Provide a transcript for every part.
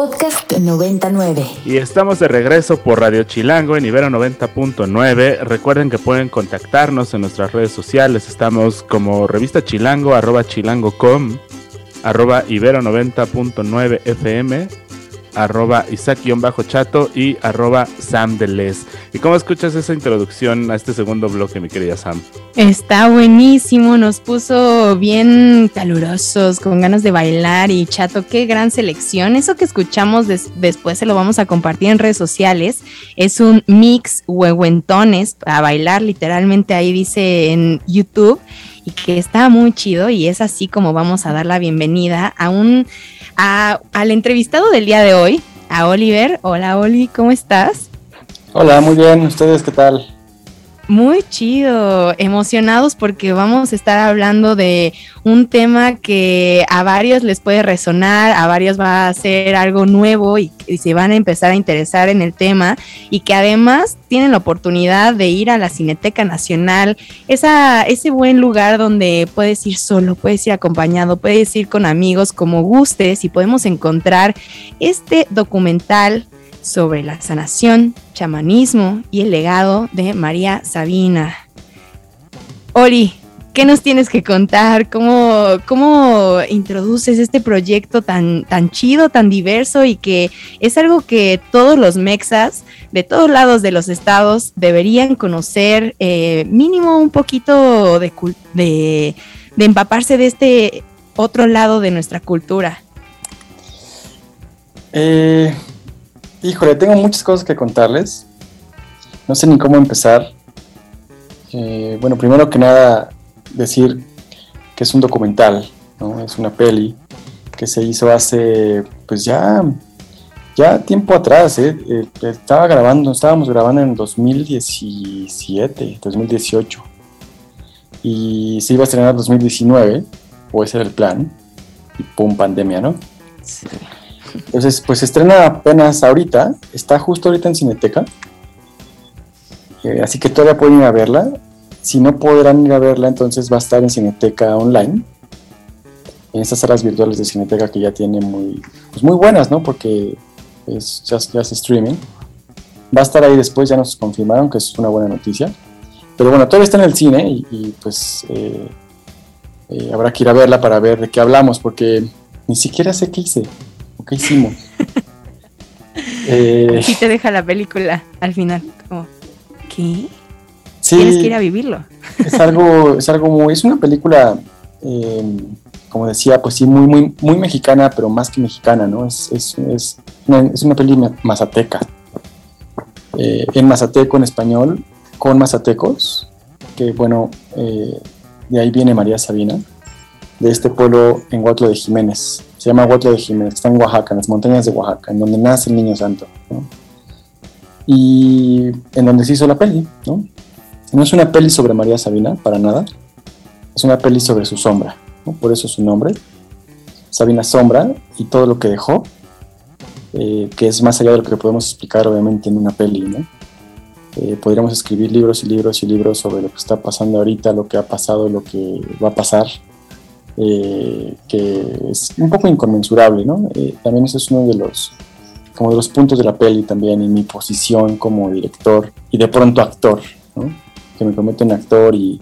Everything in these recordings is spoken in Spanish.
Podcast 99. Y estamos de regreso por Radio Chilango en Ibero 90.9. Recuerden que pueden contactarnos en nuestras redes sociales. Estamos como revista chilango, arroba chilango.com, arroba Ibero 90.9 FM arroba Isaac-chato y arroba Sam. ¿Y cómo escuchas esa introducción a este segundo bloque, mi querida Sam? Está buenísimo, nos puso bien calurosos, con ganas de bailar y chato, qué gran selección. Eso que escuchamos después se lo vamos a compartir en redes sociales. Es un mix huehuentones a bailar, literalmente ahí dice en YouTube, y que está muy chido y es así como vamos a dar la bienvenida a un al entrevistado del día de hoy, a Oliver. Hola Oli, ¿cómo estás? Hola, muy bien. ¿Ustedes qué tal? Muy chido, emocionados porque vamos a estar hablando de un tema que a varios les puede resonar, a varios va a ser algo nuevo y, se van a empezar a interesar en el tema y que además tienen la oportunidad de ir a la Cineteca Nacional, esa, ese buen lugar donde puedes ir solo, puedes ir acompañado, puedes ir con amigos como gustes y podemos encontrar este documental sobre la sanación, chamanismo y el legado de María Sabina. Ori, ¿qué nos tienes que contar? ¿Cómo, cómo introduces este proyecto tan, tan chido, tan diverso y que es algo que todos los mexas de todos lados de los estados deberían conocer, eh, mínimo un poquito de, de, de empaparse de este otro lado de nuestra cultura? Eh, Híjole, tengo muchas cosas que contarles. No sé ni cómo empezar. Eh, bueno, primero que nada, decir que es un documental, ¿no? Es una peli que se hizo hace, pues ya, ya tiempo atrás, ¿eh? eh estaba grabando, estábamos grabando en 2017, 2018. Y se iba a estrenar en 2019, o ese era el plan. Y pum, pandemia, ¿no? Sí. Entonces, pues estrena apenas ahorita, está justo ahorita en Cineteca. Eh, así que todavía pueden ir a verla. Si no podrán ir a verla, entonces va a estar en Cineteca Online. En estas salas virtuales de Cineteca que ya tiene muy, pues muy buenas, ¿no? Porque es just, streaming. Va a estar ahí después, ya nos confirmaron que es una buena noticia. Pero bueno, todavía está en el cine y, pues eh, eh, habrá que ir a verla para ver de qué hablamos, porque ni siquiera sé qué. ¿Qué hicimos? eh, te deja la película al final. Como, ¿qué? Tienes que ir a vivirlo. Es algo, es algo muy. Es una película, eh, como decía, pues sí, muy, muy, muy mexicana, pero más que mexicana, ¿no? Es, es, es, una, es una peli mazateca. Eh, en mazateco, en español, con mazatecos, que bueno, eh, de ahí viene María Sabina, de este pueblo en Guatlo de Jiménez se llama Huatla de Jiménez, está en Oaxaca, en las montañas de Oaxaca, en donde nace el niño santo, y en donde se hizo la peli, ¿no? No es una peli sobre María Sabina, para nada, es una peli sobre su sombra, por eso su nombre, Sabina Sombra, y todo lo que dejó, eh, que es más allá de lo que podemos explicar obviamente en una peli, ¿no? Eh, podríamos escribir libros y libros y libros sobre lo que está pasando ahorita, lo que ha pasado, lo que va a pasar, eh, que es un poco inconmensurable, ¿no? Eh, también ese es uno de los, como de los puntos de la peli también, en mi posición como director y de pronto actor, ¿no? Que me convierto en actor y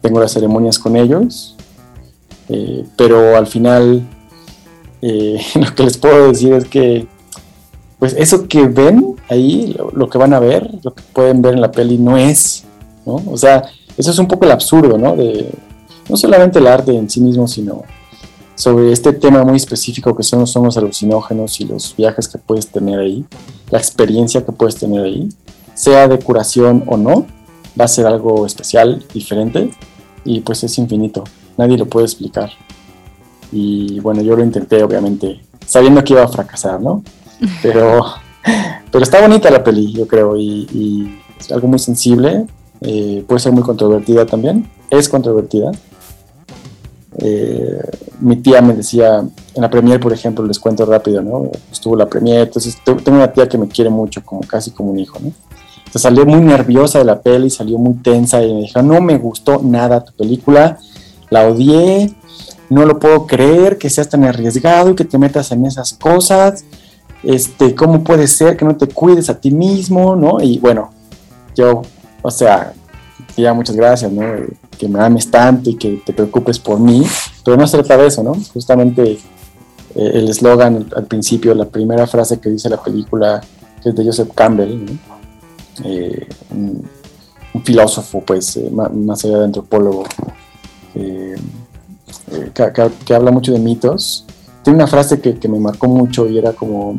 tengo las ceremonias con ellos, eh, pero al final lo que les puedo decir es que pues eso que ven ahí, lo, lo, que van a ver, lo que pueden ver en la peli no es, ¿no? O sea, eso es un poco el absurdo, ¿no? De, no solamente el arte en sí mismo, sino sobre este tema muy específico que son, los alucinógenos y los viajes que puedes tener ahí, la experiencia que puedes tener ahí, sea de curación o no, va a ser algo especial, diferente y pues es infinito, nadie lo puede explicar. Y bueno, yo lo intenté obviamente, sabiendo que iba a fracasar, ¿no? Pero, pero está bonita la peli, yo creo, y, es algo muy sensible, eh, puede ser muy controvertida también, es controvertida, eh, mi tía me decía, en la premier, por ejemplo, les cuento rápido, ¿no? Estuvo la premier, entonces tengo una tía que me quiere mucho, como casi como un hijo, ¿no? Entonces salió muy nerviosa de la peli, salió muy tensa y me dijo, no me gustó nada tu película, la odié, no lo puedo creer que seas tan arriesgado y que te metas en esas cosas. este, ¿cómo puede ser que no te cuides a ti mismo, no? Y bueno, yo, o sea, ya muchas gracias, ¿no? Que me ames tanto y que te preocupes por mí, pero no se trata de eso, ¿no? Justamente eh, el eslogan al principio, la primera frase que dice la película, que es de Joseph Campbell, eh, un, filósofo, pues, eh, más, allá de antropólogo, que, habla mucho de mitos, tiene una frase que, me marcó mucho y era como,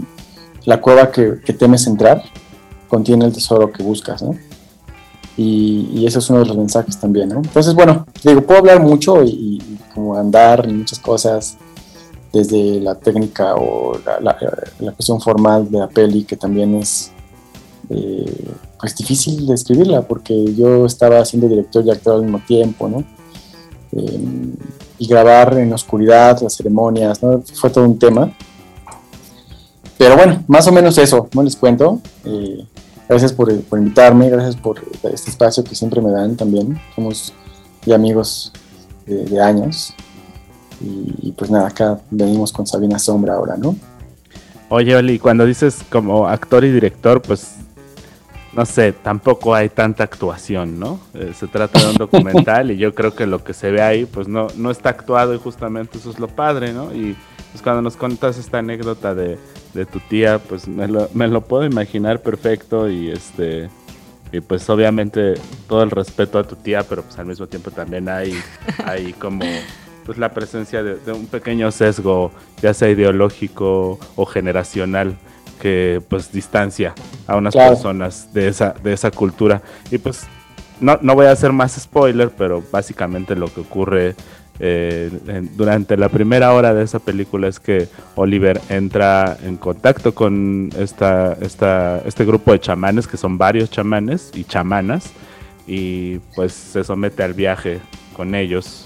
la cueva que, temes entrar contiene el tesoro que buscas, ¿no? Y, eso es uno de los mensajes también, ¿no? Entonces, bueno, digo, puedo hablar mucho y, como andar en muchas cosas, desde la técnica o la, cuestión formal de la peli, que también es eh, pues difícil de escribirla, porque yo estaba siendo director y actor al mismo tiempo, ¿no? Em, y grabar en oscuridad, las ceremonias, ¿no? Fue todo un tema. Pero bueno, más o menos eso, ¿no? Les cuento. Eh, gracias por, invitarme, gracias por este espacio que siempre me dan también. Somos ya amigos de años. Y, pues nada, acá venimos con Sabina Sombra ahora, ¿no? Oye, Oli, cuando dices como actor y director, pues no sé, tampoco hay tanta actuación, ¿no? Eh, se trata de un documental y yo creo que lo que se ve ahí, pues no, no está actuado y justamente eso es lo padre, ¿no? Y pues cuando nos contas esta anécdota de, de tu tía, pues me lo, me lo, puedo imaginar perfecto y este y pues obviamente todo el respeto a tu tía, pero pues al mismo tiempo también hay, hay como pues la presencia de, un pequeño sesgo, ya sea ideológico o generacional, que pues distancia a unas personas de esa, de esa cultura. Y pues no, no voy a hacer más spoiler, pero básicamente lo que ocurre eh, durante la primera hora de esa película es que Oliver entra en contacto con esta, esta, este grupo de chamanes, que son varios chamanes y chamanas, y pues se somete al viaje con ellos.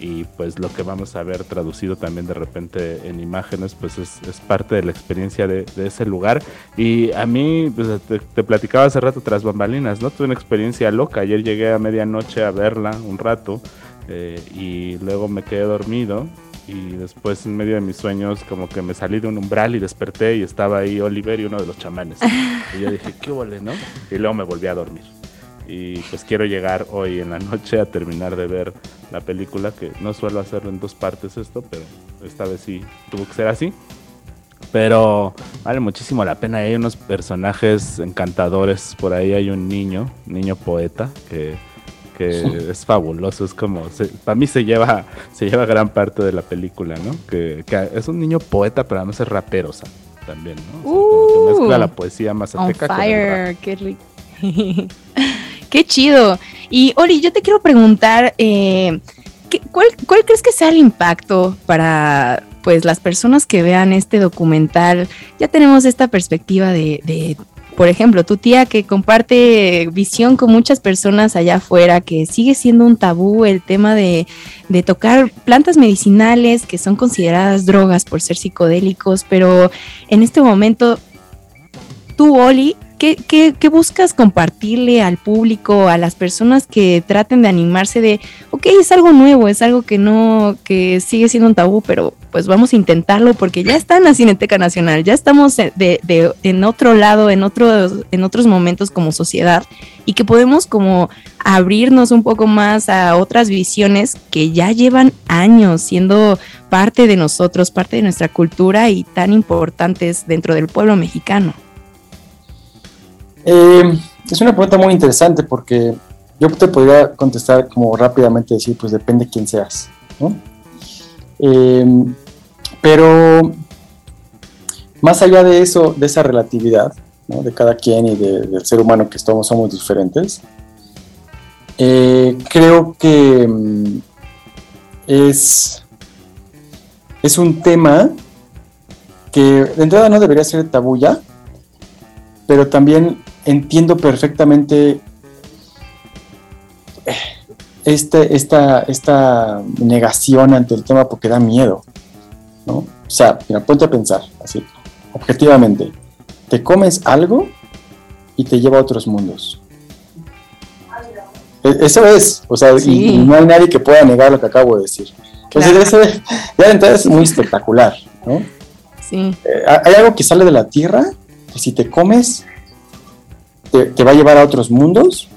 Y pues lo que vamos a ver traducido también de repente en imágenes pues es, parte de la experiencia de, ese lugar. Y a mí pues, te, platicaba hace rato tras bambalinas no tuve una experiencia loca. Ayer llegué a medianoche a verla un rato eh, y luego me quedé dormido y después en medio de mis sueños como que me salí de un umbral y desperté y estaba ahí Oliver y uno de los chamanes y yo dije qué huele no y luego me volví a dormir y pues quiero llegar hoy en la noche a terminar de ver la película, que no suelo hacerlo en dos partes esto, pero esta vez sí tuvo que ser así. Pero vale muchísimo la pena. Hay unos personajes encantadores. Por ahí hay un niño, niño poeta, que, es fabuloso. Es como, para mí se lleva, se lleva gran parte de la película, ¿no? Que, es un niño poeta, pero además es rapero, también, ¿no? O que mezcla la poesía más on fire, qué rico. Qué chido. Y Ori, yo te quiero preguntar, eh, cuál, crees que sea el impacto para pues las personas que vean este documental? Ya tenemos esta perspectiva de, por ejemplo, tu tía que comparte visión con muchas personas allá afuera, que sigue siendo un tabú el tema de, de, tocar plantas medicinales que son consideradas drogas por ser psicodélicos, pero en este momento, tú, Oli, ¿Qué, buscas compartirle al público, a las personas que traten de animarse de, ok, es algo nuevo, es algo que no, que sigue siendo un tabú, pero pues vamos a intentarlo porque ya está en la Cineteca Nacional, ya estamos en otro lado, en otros, en otros momentos como sociedad y que podemos como abrirnos un poco más a otras visiones que ya llevan años siendo parte de nosotros, parte de nuestra cultura y tan importantes dentro del pueblo mexicano. Eh, es una pregunta muy interesante porque yo te podría contestar como rápidamente decir, pues depende de quién seas, ¿no? Em, pero más allá de eso, de esa relatividad, de cada quien y del ser humano que somos, somos diferentes, eh, creo que mm, es, es un tema que de entrada no debería ser tabú ya, pero también entiendo perfectamente este, esta, esta negación ante el tema porque da miedo, ¿no? O sea, mira, ponte a pensar, así, objetivamente, te comes algo y te lleva a otros mundos. E, eso es, o sea, y, no hay nadie que pueda negar lo que acabo de decir. Entonces, eso ya entonces es muy espectacular, ¿no? Sí. Eh, hay algo que sale de la Tierra que si te comes te, te va a llevar a otros mundos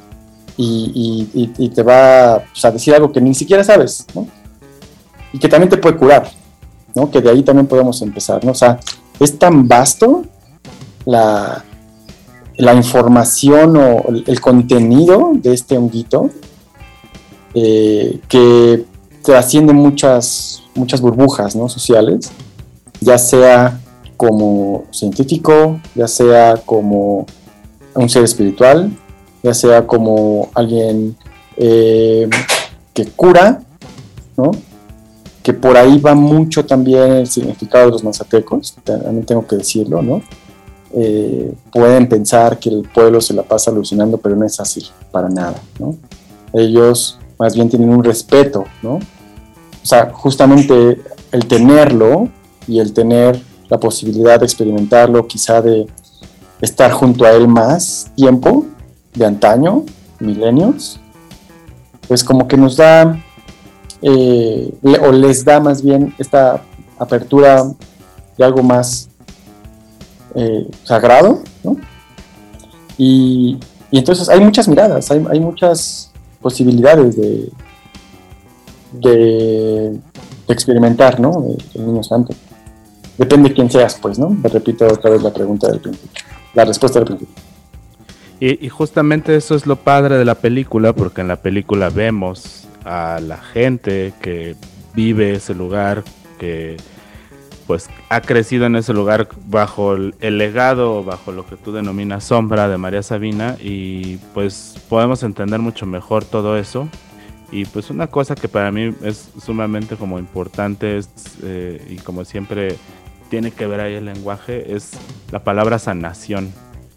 y, te va pues, a decir algo que ni siquiera sabes. Y que también te puede curar, ¿no? Que de ahí también podemos empezar, ¿no? O sea, es tan vasto la, la información o el, el contenido de este honguito eh, que trasciende muchas, muchas burbujas, ¿no? Sociales, ya sea como científico, ya sea como un ser espiritual, ya sea como alguien eh, que cura. Que por ahí va mucho también el significado de los mazatecos, también tengo que decirlo, ¿no? Eh, pueden pensar que el pueblo se la pasa alucinando, pero no es así, para nada, ¿no? Ellos más bien tienen un respeto, ¿no? O sea, justamente el tenerlo y el tener la posibilidad de experimentarlo, quizá de estar junto a él más tiempo, de antaño, milenios, pues como que nos da, eh, o les da más bien esta apertura de algo más eh, sagrado, ¿no? Y, entonces hay muchas miradas, hay, hay muchas posibilidades de, de, experimentar, ¿no? El, el niño santo. Depende de quién seas, pues, ¿no? Me repito otra vez la pregunta del principio, la respuesta del principio. Y, y justamente eso es lo padre de la película, porque en la película vemos a la gente que vive ese lugar, que pues ha crecido en ese lugar bajo el, legado, bajo lo que tú denominas sombra de María Sabina, y pues podemos entender mucho mejor todo eso. Y pues una cosa que para mí es sumamente como importante es, eh, y como siempre tiene que ver ahí el lenguaje, es la palabra sanación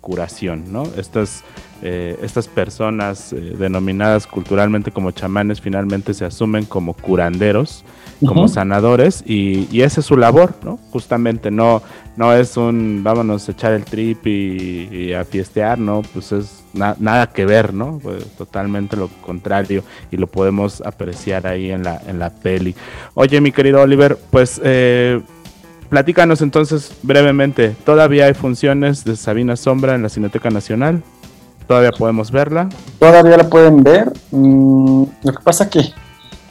curación, ¿no? Estas, eh, estas personas eh, denominadas culturalmente como chamanes finalmente se asumen como curanderos, como sanadores y, y esa es su labor, ¿no? Justamente no, no es un vámonos a echar el trip y, y a fiestear, ¿no? Pues es na- nada que ver, ¿no? Pues totalmente lo contrario y lo podemos apreciar ahí en la, en la peli. Oye, mi querido Oliver, pues eh, platícanos entonces brevemente, ¿todavía hay funciones de Sabina Sombra en la Cineteca Nacional? ¿Todavía podemos verla? Todavía la pueden ver. mm, lo que pasa que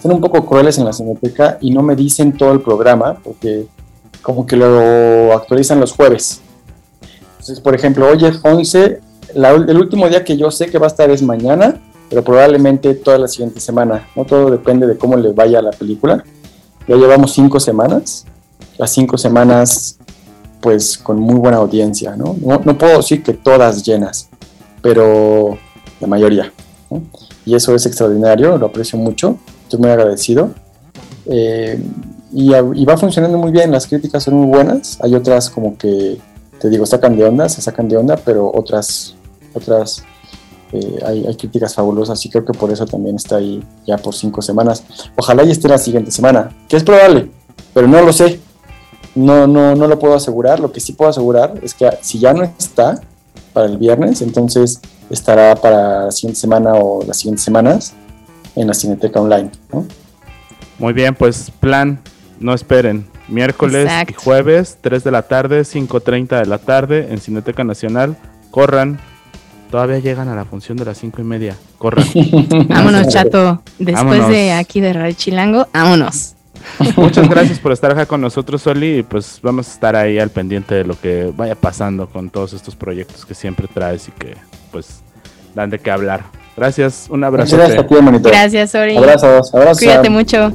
son un poco crueles en la cineteca y no me dicen todo el programa porque como que lo actualizan los jueves. Entonces, por ejemplo, hoy es 11, la ul- el último día que yo sé que va a estar es mañana, pero probablemente toda la siguiente semana. No todo depende de cómo le vaya a la película. Ya llevamos cinco semanas. Las cinco semanas, pues con muy buena audiencia, ¿no? No, puedo decir que todas llenas, pero la mayoría. Y eso es extraordinario, lo aprecio mucho, estoy muy agradecido. Eh, y va funcionando muy bien, las críticas son muy buenas, hay otras como que, te digo, sacan de onda, se sacan de onda, pero otras, otras eh, hay, hay críticas fabulosas y creo que por eso también está ahí ya por cinco semanas. Ojalá y esté la siguiente semana, que es probable, pero no lo sé. No, no, no lo puedo asegurar. Lo que sí puedo asegurar es que si ya no está para el viernes, entonces estará para la siguiente semana o las siguientes semanas en la Cineteca Online. ¿no? Muy bien, pues plan, no esperen. Miércoles Exacto. y jueves, 3 de la tarde, 5.30 de la tarde en Cineteca Nacional. Corran. Todavía llegan a la función de las 5 y media. Corran. Vámonos, chato. Después Vámonos. de aquí de Radio Chilango, vámonos. Muchas gracias por estar acá con nosotros, Oli. Y pues vamos a estar ahí al pendiente de lo que vaya pasando con todos estos proyectos que siempre traes y que pues dan de qué hablar. Gracias, un abrazo. Gracias ti. Gracias. Abrazos, abrazos. Cuídate mucho.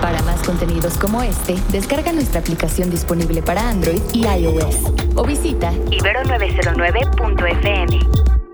Para más contenidos como este, descarga nuestra aplicación disponible para Android y iOS o visita Ibero909.fm.